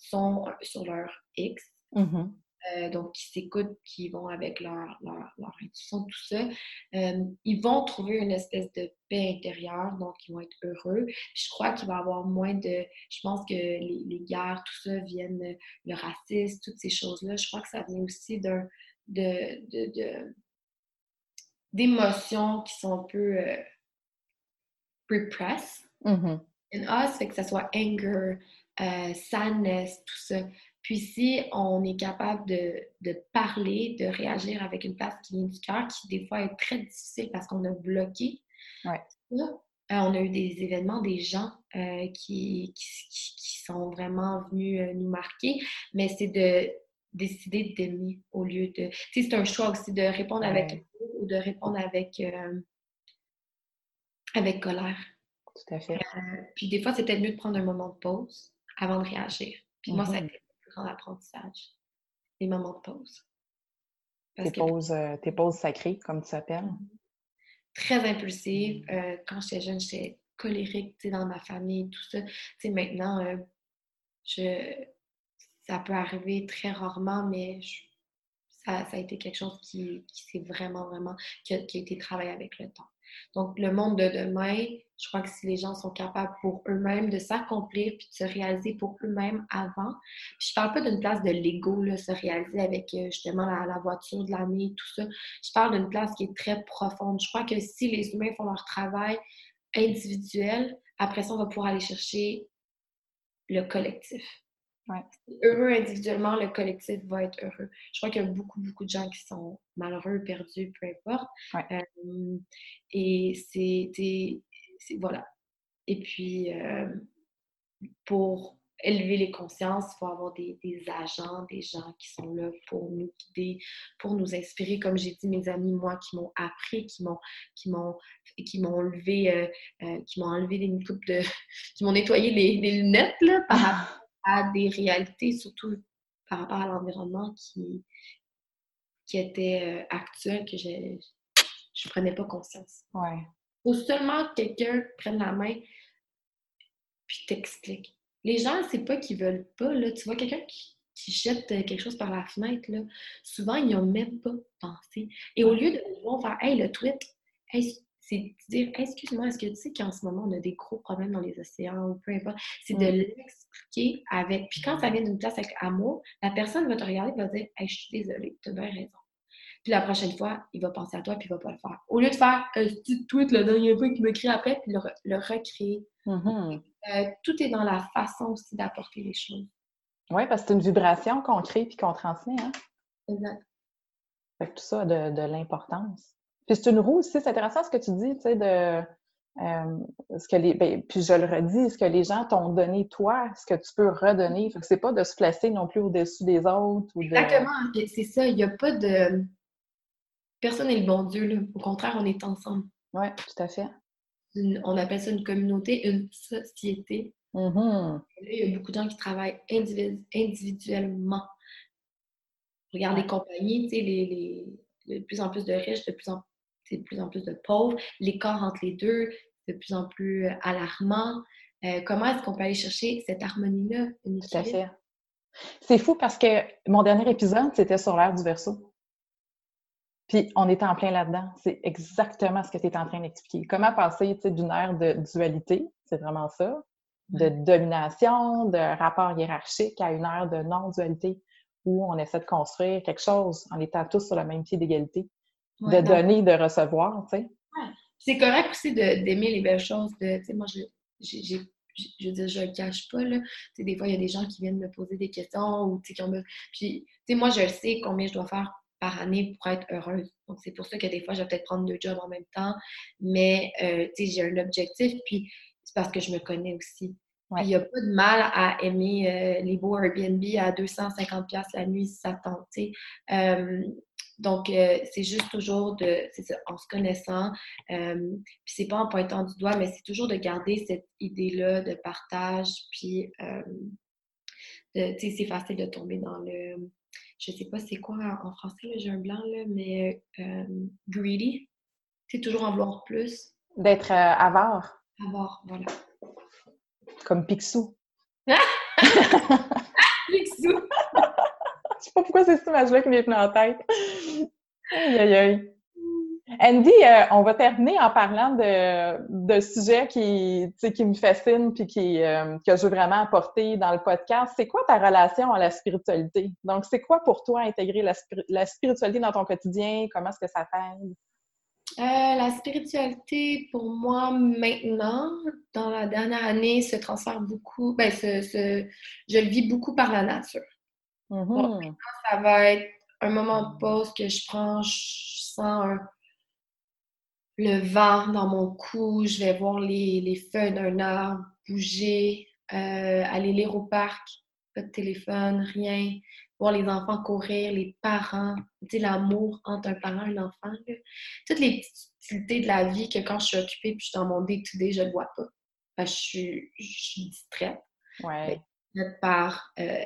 sont sur leur X, mm-hmm. Euh, donc qui s'écoutent, qui vont avec leur, leur, intuition, tout ça, euh, ils vont trouver une espèce de paix intérieure, donc ils vont être heureux. je crois qu'il va y avoir moins de... Je pense que les, guerres, tout ça, viennent, le racisme, toutes ces choses-là, je crois que ça vient aussi d'un... de, de, d'émotions qui sont un peu euh, repressed mm-hmm. in us, fait que ce soit anger, sadness, tout ça. Puis si on est capable de, parler, de réagir avec une place qui vient du cœur, qui des fois est très difficile parce qu'on a bloqué, ouais. Euh, on a eu des événements, des gens euh, qui, qui, sont vraiment venus euh, nous marquer, mais c'est de décider d'aimer au lieu de... Tu sais, c'est un choix aussi de répondre avec ou de répondre avec, avec colère. Tout à fait. puis des fois, peut-être mieux de prendre un moment de pause avant de réagir. Puis moi, ça a mm-hmm. été grand apprentissage, les moments de pause. tes, pauses, tes pauses sacrées, comme tu s'appelles? Très impulsive. quand j'étais jeune, j'étais colérique dans ma famille, tout ça. maintenant, je, ça peut arriver très rarement, mais ça, ça, a été quelque chose qui, qui s'est vraiment, vraiment, qui a, été travaillé avec le temps. Donc, le monde de demain, je crois que si les gens sont capables pour eux-mêmes de s'accomplir puis de se réaliser pour eux-mêmes avant, puis je parle pas d'une place de l'ego, se réaliser avec euh, justement la, la voiture de l'année, tout ça. Je parle d'une place qui est très profonde. Je crois que si les humains font leur travail individuel, après ça, on va pouvoir aller chercher le collectif. Heureux individuellement, le collectif va être heureux. Je crois qu'il y a beaucoup, beaucoup de gens qui sont malheureux, perdus, peu importe. Euh, et c'est. Voilà. Et puis, euh, pour élever les consciences, il faut avoir des, agents, des gens qui sont là pour nous guider, pour nous inspirer. Comme j'ai dit, mes amis, moi, qui m'ont appris, qui m'ont qui m'ont qui m'ont enlevé, euh, qui m'ont enlevé des de. qui m'ont nettoyé les, les lunettes là, par à des réalités, surtout par rapport à l'environnement qui, qui était euh, actuel, que je ne prenais pas conscience. Ouais. Ou seulement quelqu'un prenne la main puis t'explique. Les gens, c'est pas qu'ils veulent pas. Là. Tu vois quelqu'un qui, qui, jette quelque chose par la fenêtre, là, souvent, ils n'ont même pas pensé. Et au lieu de faire Hey, le tweet, hey, c'est dire excuse-moi, est-ce que tu sais qu'en ce moment on a des gros problèmes dans les océans ou peu importe, c'est de mm. l'expliquer avec. Puis quand ça vient d'une place avec amour, la personne va te regarder et va dire hey, je suis désolée, tu as bien raison. Puis la prochaine fois, il va penser à toi puis il va pas le faire. Au lieu de faire un petit tweet le dernier fois qu'il me crie après puis le, le recréer. Mm-hmm. Euh, tout est dans la façon aussi d'apporter les choses. Oui, parce que c'est une vibration qu'on crée puis qu'on transmet. Hein? Exact. Fait que tout ça a de, de l'importance. Puis c'est une roue aussi, c'est intéressant ce que tu dis, tu sais, de euh, ce que les, ben, puis je le redis, ce que les gens t'ont donné toi, ce que tu peux redonner. Fait que c'est pas de se placer non plus au-dessus des autres. Ou Exactement, c'est ça. Il n'y a pas de. Personne n'est le bon Dieu, là. Au contraire, on est ensemble. Oui, tout à fait. on appelle ça une communauté, une société. Mm-hmm. il y a beaucoup de gens qui travaillent individuellement. Regarde les compagnies, tu sais, les, les, de plus en plus de riches, de plus en c'est de plus en plus de pauvres. L'écart entre les deux, de plus en plus euh, alarmant. Euh, comment est-ce qu'on peut aller chercher cette harmonie-là? Tout à fait. C'est fou parce que mon dernier épisode, c'était sur l'ère du verso. Puis on était en plein là-dedans. C'est exactement ce que tu es en train d'expliquer. Comment passer d'une ère de dualité, c'est vraiment ça, de domination, de rapport hiérarchique à une ère de non-dualité où on essaie de construire quelque chose en étant tous sur le même pied d'égalité de donner, de recevoir, tu sais. C'est correct aussi d'aimer les belles choses. De, moi, je, je veux dire, je le cache pas, là. des fois, il y a des gens qui viennent me poser des questions ou, qui ont... Puis, moi, je sais combien je dois faire par année pour être heureuse. Donc, c'est pour ça que des fois, je vais peut-être prendre deux jobs en même temps. Mais, euh, tu sais, j'ai un objectif, puis c'est parce que je me connais aussi. Il n'y a pas de mal à aimer euh, les beaux Airbnb à 250$ la nuit si ça tente. Euh, donc, euh, c'est juste toujours de, c'est ça, en se connaissant, euh, puis c'est pas en pointant du doigt, mais c'est toujours de garder cette idée-là de partage, puis, euh, tu sais, c'est facile de tomber dans le, je sais pas c'est quoi en français, j'ai un blanc, là, mais euh, greedy, c'est toujours en vouloir plus. D'être avare. Avare, voilà. Comme Picsou. Picsou! Sais pas pourquoi c'est cette image-là qui m'est venue en tête. Aïe, aïe, aïe. Andy, euh, on va terminer en parlant de, de sujets qui, qui me fascinent puis qui, euh, que je veux vraiment apporter dans le podcast. C'est quoi ta relation à la spiritualité? Donc, c'est quoi pour toi intégrer la, la spiritualité dans ton quotidien? Comment est-ce que ça t'aide? Euh, la spiritualité, pour moi, maintenant, dans la dernière année, se transfère beaucoup, ben, je le vis beaucoup par la nature. Mm-hmm. ça va être un moment de pause que je prends, je sens le vent dans mon cou, je vais voir les, les feuilles d'un arbre bouger, euh, aller lire au parc. pas de téléphone, rien. Voir les enfants courir, les parents, tu sais, l'amour entre un parent et un enfant. Toutes les petites utilités de la vie que quand je suis occupée puis je suis dans mon day-to-day, je ne vois pas. Parce que je suis, je suis distraite. Ouais. Par euh,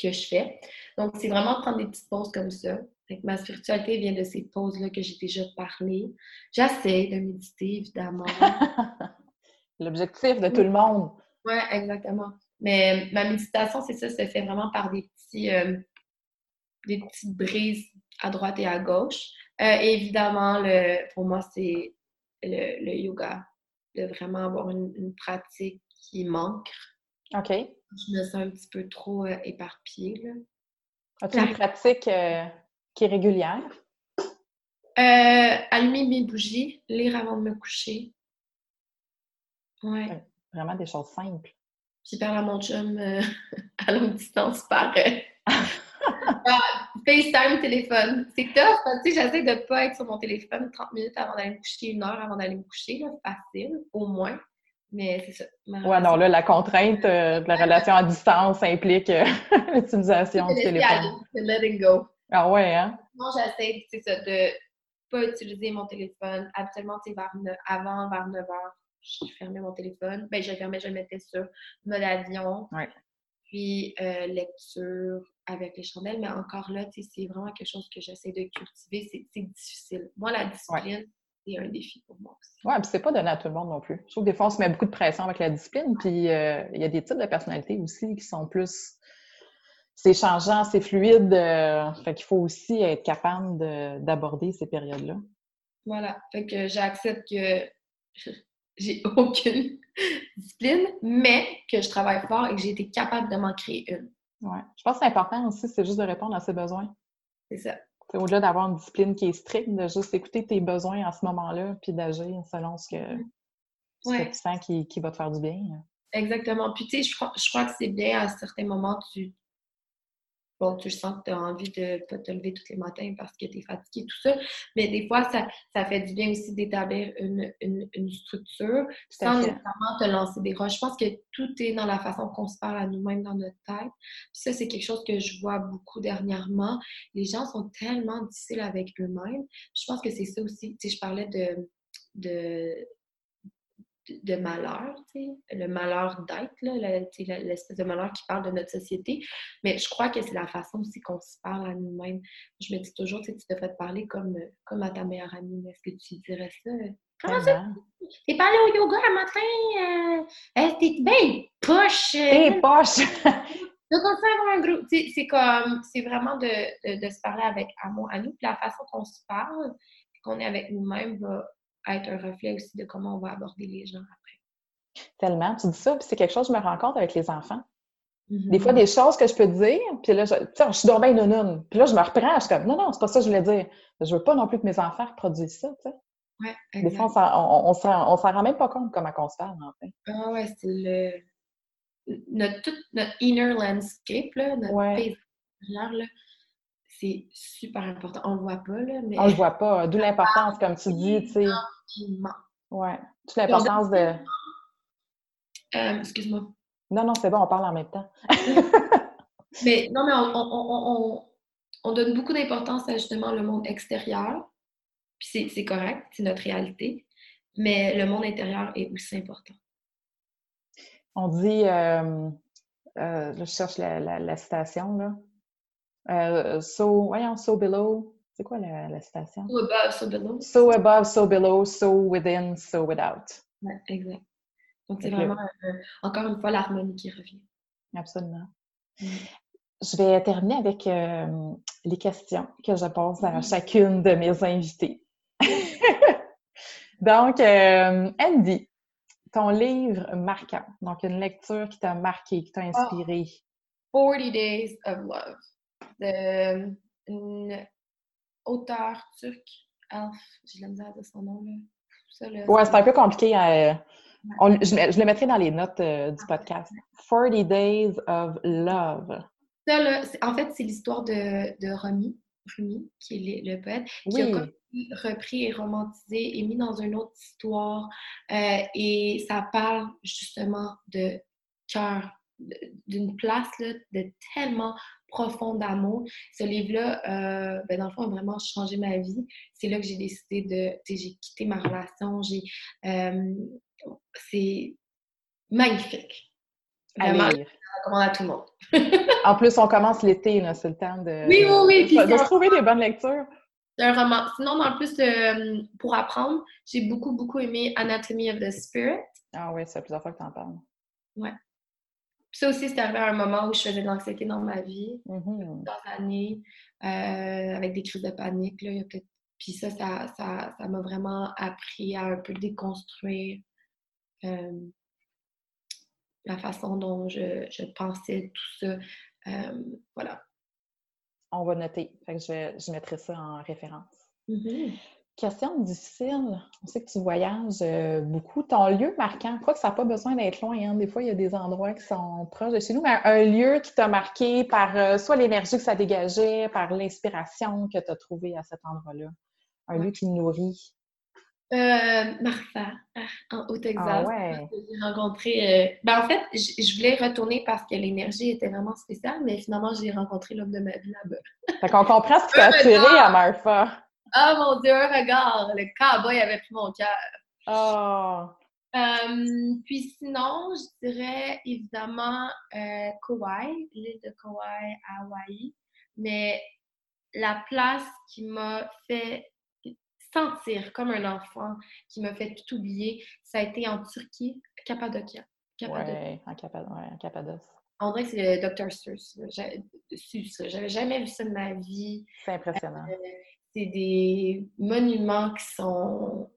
que je fais. Donc, c'est vraiment prendre des petites pauses comme ça. ma spiritualité vient de ces pauses-là que j'ai déjà parlé. J'essaie de méditer, évidemment. L'objectif de tout le monde. Oui, exactement. Mais ma méditation, c'est ça, se fait vraiment par des petits, euh, des petites brises à droite et à gauche. Euh, évidemment, le, pour moi, c'est le, yoga, de vraiment avoir une, pratique qui manque. OK. Je me sens un petit peu trop euh, éparpillée. As-tu une pratique qui est régulière? allumer mes bougies, lire avant de me coucher, Ouais. Vraiment des choses simples. J'ai parlé à mon chum euh, à longue distance par euh, FaceTime téléphone. C'est tough parce que j'essaie de ne pas être sur mon téléphone 30 minutes avant d'aller me coucher, une heure avant d'aller me coucher. Là, facile, au moins. Mais c'est ça. Ouais, non, là, la contrainte euh, de la relation à distance implique l'utilisation du téléphone. C'est letting go. Ah ouais, hein? Moi, j'essaie, c'est ça, de pas utiliser mon téléphone. Habituellement, c'est vers avant, vers 9 h je fermais mon téléphone. Ben, je le fermais, je le mettais sur mode avion. Puis euh, lecture avec les chandelles. Mais encore là, c'est vraiment quelque chose que j'essaie de cultiver. C'est difficile. Moi, la discipline, c'est un défi pour moi aussi. Oui, puis c'est pas donné à tout le monde non plus. Je trouve que des fois, on se met beaucoup de pression avec la discipline. Puis euh, il y a des types de personnalités aussi qui sont plus c'est changeant, c'est fluide. Euh, fait qu'il faut aussi être capable d'aborder ces périodes-là. Voilà. Fait que j'accepte que j'ai aucune discipline, mais que je travaille fort et que j'ai été capable de m'en créer une. Oui. Je pense que c'est important aussi, c'est juste de répondre à ses besoins. C'est ça. Au-delà d'avoir une discipline qui est stricte, de juste écouter tes besoins à ce moment-là, puis d'agir selon ce que, tu sens qui, qui, va te faire du bien. Exactement. Puis, tu sais, je crois, je crois que c'est bien à certains moments, tu, bon, tu sens que tu as envie de ne pas te lever tous les matins parce que tu es fatigué, tout ça. Mais des fois, ça, ça fait du bien aussi d'établir une, une, structure sans nécessairement te lancer des roches. Je pense que tout est dans la façon qu'on se parle à nous-mêmes dans notre tête. Puis ça, c'est quelque chose que je vois beaucoup dernièrement. Les gens sont tellement difficiles avec eux-mêmes. Je pense que c'est ça aussi. Tu sais, je parlais de, de de malheur, le malheur d'être, l'espèce de malheur qui parle de notre société. Mais je crois que c'est la façon aussi qu'on se parle à nous-mêmes. Je me dis toujours, tu te parler comme, comme à ta meilleure amie. Est-ce que tu dirais ça? Comment ça? T'es pas allé au yoga un matin? Euh, t'es bien poche! T'es euh, poche! Donc, on fait un groupe. C'est comme, c'est vraiment de, de, se parler avec amour à nous. Puis la façon qu'on se parle, qu'on est avec nous-mêmes, va être un reflet aussi de comment on va aborder les gens après. Tellement. Tu dis ça, puis c'est quelque chose que je me rends compte avec les enfants. Des fois, mm-hmm. des choses que je peux dire, puis là, je, je suis dormant une Puis là, je me reprends, je suis comme, non, non, c'est pas ça que je voulais dire. Je veux pas non plus que mes enfants reproduisent ça, tu sais. Ouais, Des fois, on, on, s'en rend même pas compte comment on se parle, en fait. Ah ouais, c'est le... Notre, tout, notre inner landscape, là, notre ouais. là, c'est super important. On le voit pas, là, mais... On le voit pas, d'où l'importance, comme tu dis, tu sais. Ouais, toute l'importance de... Euh, excuse-moi. Non, non, c'est bon, on parle en même temps. mais non, mais on, on, on, donne beaucoup d'importance à justement le monde extérieur. Puis c'est correct, c'est notre réalité. Mais le monde intérieur est aussi important. On dit, euh, euh, je cherche la, la, la citation, là. Euh, so, voyons, so below. C'est quoi la, la, citation? So above, so below. So above, so below, so within, so without. Oui, exact. Donc, c'est vraiment, encore une fois, l'harmonie qui revient. Absolument. Mm. Je vais terminer avec euh, les questions que je pose à mm. chacune de mes invités. Donc, euh, Andy, ton livre marquant, donc une lecture qui t'a marqué, qui t'a ah. inspiré. 40 Days of Love de une auteure turque, Alf, j'ai la misère de son nom. Là. Ouais, c'est un peu compliqué. Euh, je, le mettrai dans les notes euh, du podcast. 40 Days of Love. Ça, là, en fait, c'est l'histoire de, de Rumi, Rumi, qui est le, poète, qui a repris et romantisé et mis dans une autre histoire. Euh, et ça parle justement de cœur d'une place là, de tellement profond d'amour. Ce livre-là, euh, ben, dans le fond, a vraiment changé ma vie. C'est là que j'ai décidé de... J'ai quitté ma relation. J'ai... Euh, c'est magnifique. Vraiment, je recommande à tout le monde. en plus, on commence l'été, c'est le temps de, oui, oui, oui, de, trouver des bonnes lectures. C'est un roman. Sinon, en plus, euh, pour apprendre, j'ai beaucoup, beaucoup aimé Anatomy of the Spirit. Ah oui, c'est plusieurs fois que tu en parles. Ouais. Ça aussi, c'était arrivé à un moment où je faisais de l'anxiété dans ma vie, mm années, euh, avec des crises de panique. Là, Puis ça, ça, ça, m'a vraiment appris à un peu déconstruire euh, la façon dont je, je pensais, tout ça. Euh, voilà. On va noter. Fait que je, je mettrai ça en référence. Mm-hmm. Question difficile. On sait que tu voyages euh, beaucoup. Ton lieu marquant, quoi que ça n'a pas besoin d'être loin. Hein. Des fois, il y a des endroits qui sont proches de chez nous, mais un lieu qui t'a marqué par euh, soit l'énergie que ça dégageait, par l'inspiration que tu as trouvée à cet endroit-là? Un lieu qui nourrit. Euh, Martha, ah, en Haut-Texas. Ah ouais. J'ai rencontré. Euh, ben, en fait, je voulais retourner parce que l'énergie était vraiment spéciale, mais finalement, j'ai rencontré l'homme de ma vie là-bas. Fait qu'on comprend ce qui t'a attiré à Martha. Ah mon Dieu, regarde, le cowboy avait pris mon cœur. Oh. puis sinon, je dirais évidemment euh, Kauai, l'île de Kauai à Hawaï. Mais la place qui m'a fait sentir comme un enfant, qui m'a fait tout oublier, ça a été en Turquie, Cappadocia. Oui, en, Cappadoce. On dirait que c'est le Dr. Seuss. J'avais jamais vu ça de ma vie. C'est impressionnant. Euh, c'est des monuments qui sont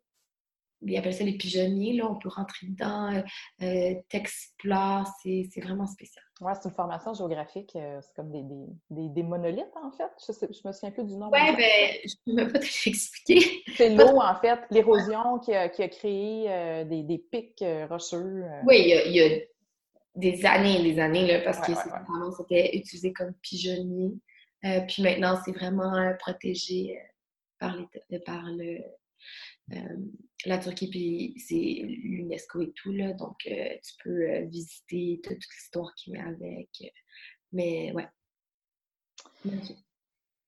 ils appellent ça les pigeonniers, là, on peut rentrer dedans, euh, euh c'est vraiment spécial. Oui, c'est une formation géographique, euh, c'est comme des, des, des, monolithes, en fait. Je, sais, je me souviens plus du nom. Oui, ben, je ne peux pas te l'expliquer. C'est l'eau, en fait, l'érosion qui a, qui a, créé euh, des, des, pics rocheux. Oui, il y, a, il y, a, des années et des années, là, parce que c'était utilisé comme pigeonnier. Puis maintenant, c'est vraiment protégé par, les, par le euh, la Turquie, puis c'est l'UNESCO et tout, là, donc euh, tu peux euh, visiter toute, l'histoire qui vient avec. mais ouais.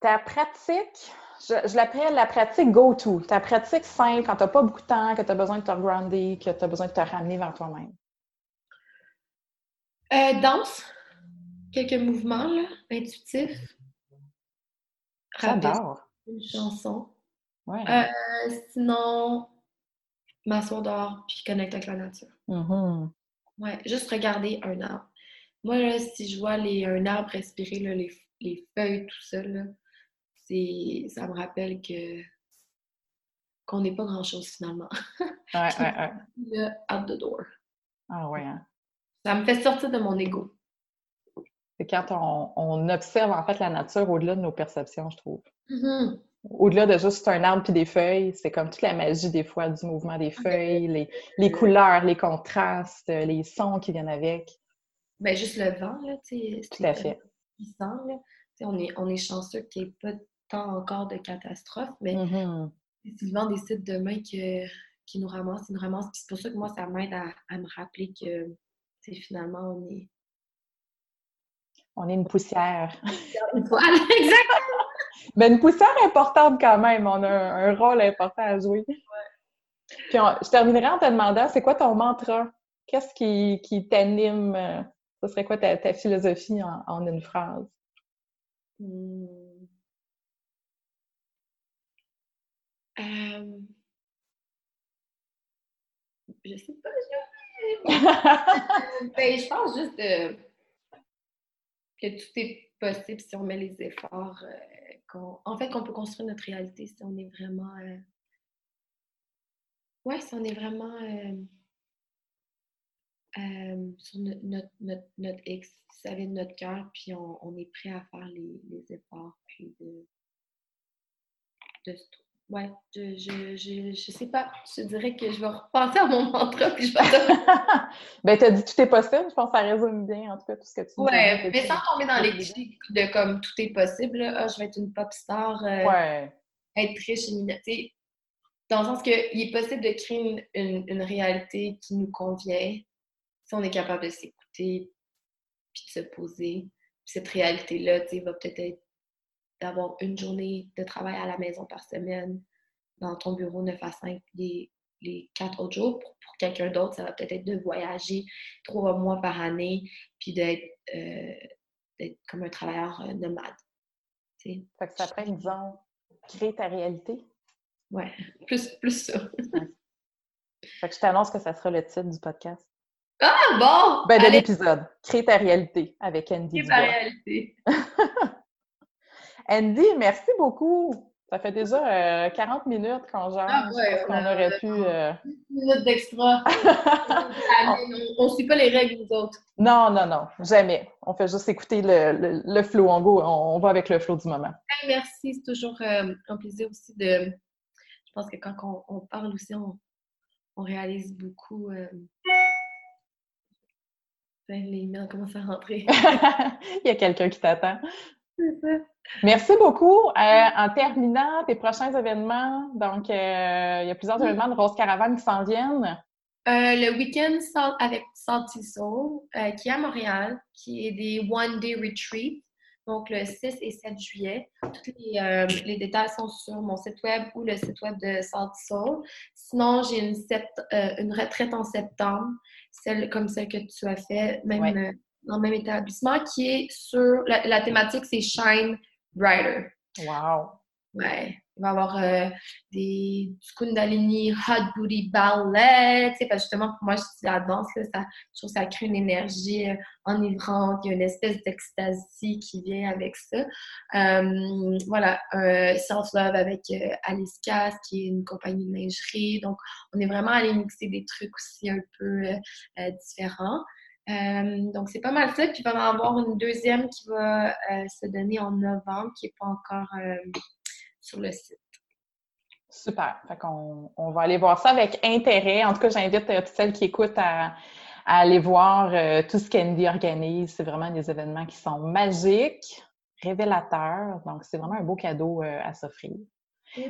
Ta pratique, je, l'appelle la pratique go-to. Ta pratique simple, quand tu n'as pas beaucoup de temps, que tu as besoin de te grounder, que tu as besoin de te ramener vers toi-même. danse, quelques mouvements là, intuitifs. Une chanson. Ouais. Euh, sinon, m'asseoir dehors puis connecter avec la nature. Mm-hmm. Ouais, juste regarder un arbre. Moi, là, si je vois les, un arbre respirer, là, les, les, feuilles, tout ça, là, ça me rappelle que qu'on n'est pas grand-chose finalement. ouais, ouais, ouais. out the door. Ah ouais. Hein. Ça me fait sortir de mon ego. C'est quand on, on, observe en fait la nature au-delà de nos perceptions, je trouve. Mm-hmm au-delà de juste un arbre puis des feuilles, c'est comme toute la magie des fois du mouvement des feuilles, les, les couleurs, les contrastes, les sons qui viennent avec. Ben juste le vent, là, tu sais. Tout à fait. Puissant, là. On est, on est chanceux qu'il n'y ait pas tant encore de catastrophes, mais mm-hmm. c'est souvent des sites demain que, qui nous ramassent, nous ramassent. c'est pour ça que moi, ça m'aide à, à, me rappeler que finalement, on est. On est une poussière. Voilà, exactement! Mais une poussière importante quand même. On a un, rôle important à jouer. Puis je terminerai en te demandant, c'est quoi ton mantra? Qu'est-ce qui, qui t'anime? Ce serait quoi ta, philosophie en, une phrase? Hmm. Euh... Je sais pas, je... ben, je pense juste que tout est possible si on met les efforts. Euh, en fait, qu'on peut construire notre réalité si on est vraiment. Euh, ouais, si on est vraiment euh, euh, sur notre, notre, notre, X, ça vient de notre cœur, puis on, est prêt à faire les, efforts, puis de. de Ouais, je, je, je, je, sais pas. Je dirais que je vais repenser à mon mantra puis je vais Ben, t'as dit tout est possible. Je pense que ça résume bien, en tout cas, tout ce que tu dis. Ouais, mais sans tomber dans les clichés de comme tout est possible. Ah, je vais être une pop star. Euh, ouais. Être riche et Dans le sens qu'il est possible de créer une, une, réalité qui nous convient si on est capable de s'écouter puis de se poser. cette réalité-là, tu sais, va peut-être être, d'avoir une journée de travail à la maison par semaine dans ton bureau 9 à 5 les, les quatre autres jours. Pour, quelqu'un d'autre, ça va peut-être être de voyager trois mois par année, puis d'être euh, comme un travailleur euh, nomade. Fait que ça prend, disons, créer ta réalité. Ouais, plus, plus ça. Fait que je t'annonce que ça sera le titre du podcast. Ah, bon! Ben, de l'épisode. Créer ta réalité avec Andy. Créer ta réalité. Andy, merci beaucoup. Ça fait déjà 40 euh, minutes qu'on genre. Ah, ouais, qu'on aurait pu. Euh... minutes d'extra. on ne suit pas les règles, nous autres. Non, non, non, jamais. On fait juste écouter le, le, le flow. On, on, va avec le flow du moment. Merci, c'est toujours euh, un plaisir aussi de. Je pense que quand on, parle aussi, on, on réalise beaucoup. Euh... Les mails commencent à rentrer. Il y a quelqu'un qui t'attend. Merci beaucoup. Euh, en terminant, tes prochains événements, donc euh, il y a plusieurs événements de Rose Caravane qui s'en viennent. Euh, le week-end avec Salty Soul, qui est à Montréal, qui est des One Day Retreat, donc le 6 et 7 juillet. Tous les, les, détails sont sur mon site web ou le site web de Salty Soul. Sinon, j'ai une, une, retraite en septembre, celle comme celle que tu as fait, même dans le même établissement, qui est sur la, thématique, c'est Shine Brighter. Wow! Ouais. Il va y avoir euh, des, du Kundalini, Hot Booty Ballet, tu sais, parce que justement, pour moi, je la danse, là, ça, je trouve que ça crée une énergie euh, enivrante, il y a une espèce d'extasie qui vient avec ça. Euh, voilà, Self-Love avec Alice Cass, qui est une compagnie de lingerie, donc on est vraiment allé mixer des trucs aussi un peu différents. Euh, donc, c'est pas mal ça. Puis, il va y en avoir une deuxième qui va euh, se donner en novembre, qui n'est pas encore euh, sur le site. Super. Fait qu'on on va aller voir ça avec intérêt. En tout cas, j'invite toutes celles qui écoutent à, aller voir tout ce qu'Andy organise. C'est vraiment des événements qui sont magiques, révélateurs. Donc, c'est vraiment un beau cadeau à s'offrir.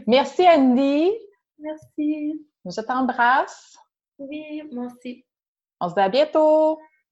Merci, Andy. Merci. Je t'embrasse. Oui, moi aussi. On se dit à bientôt.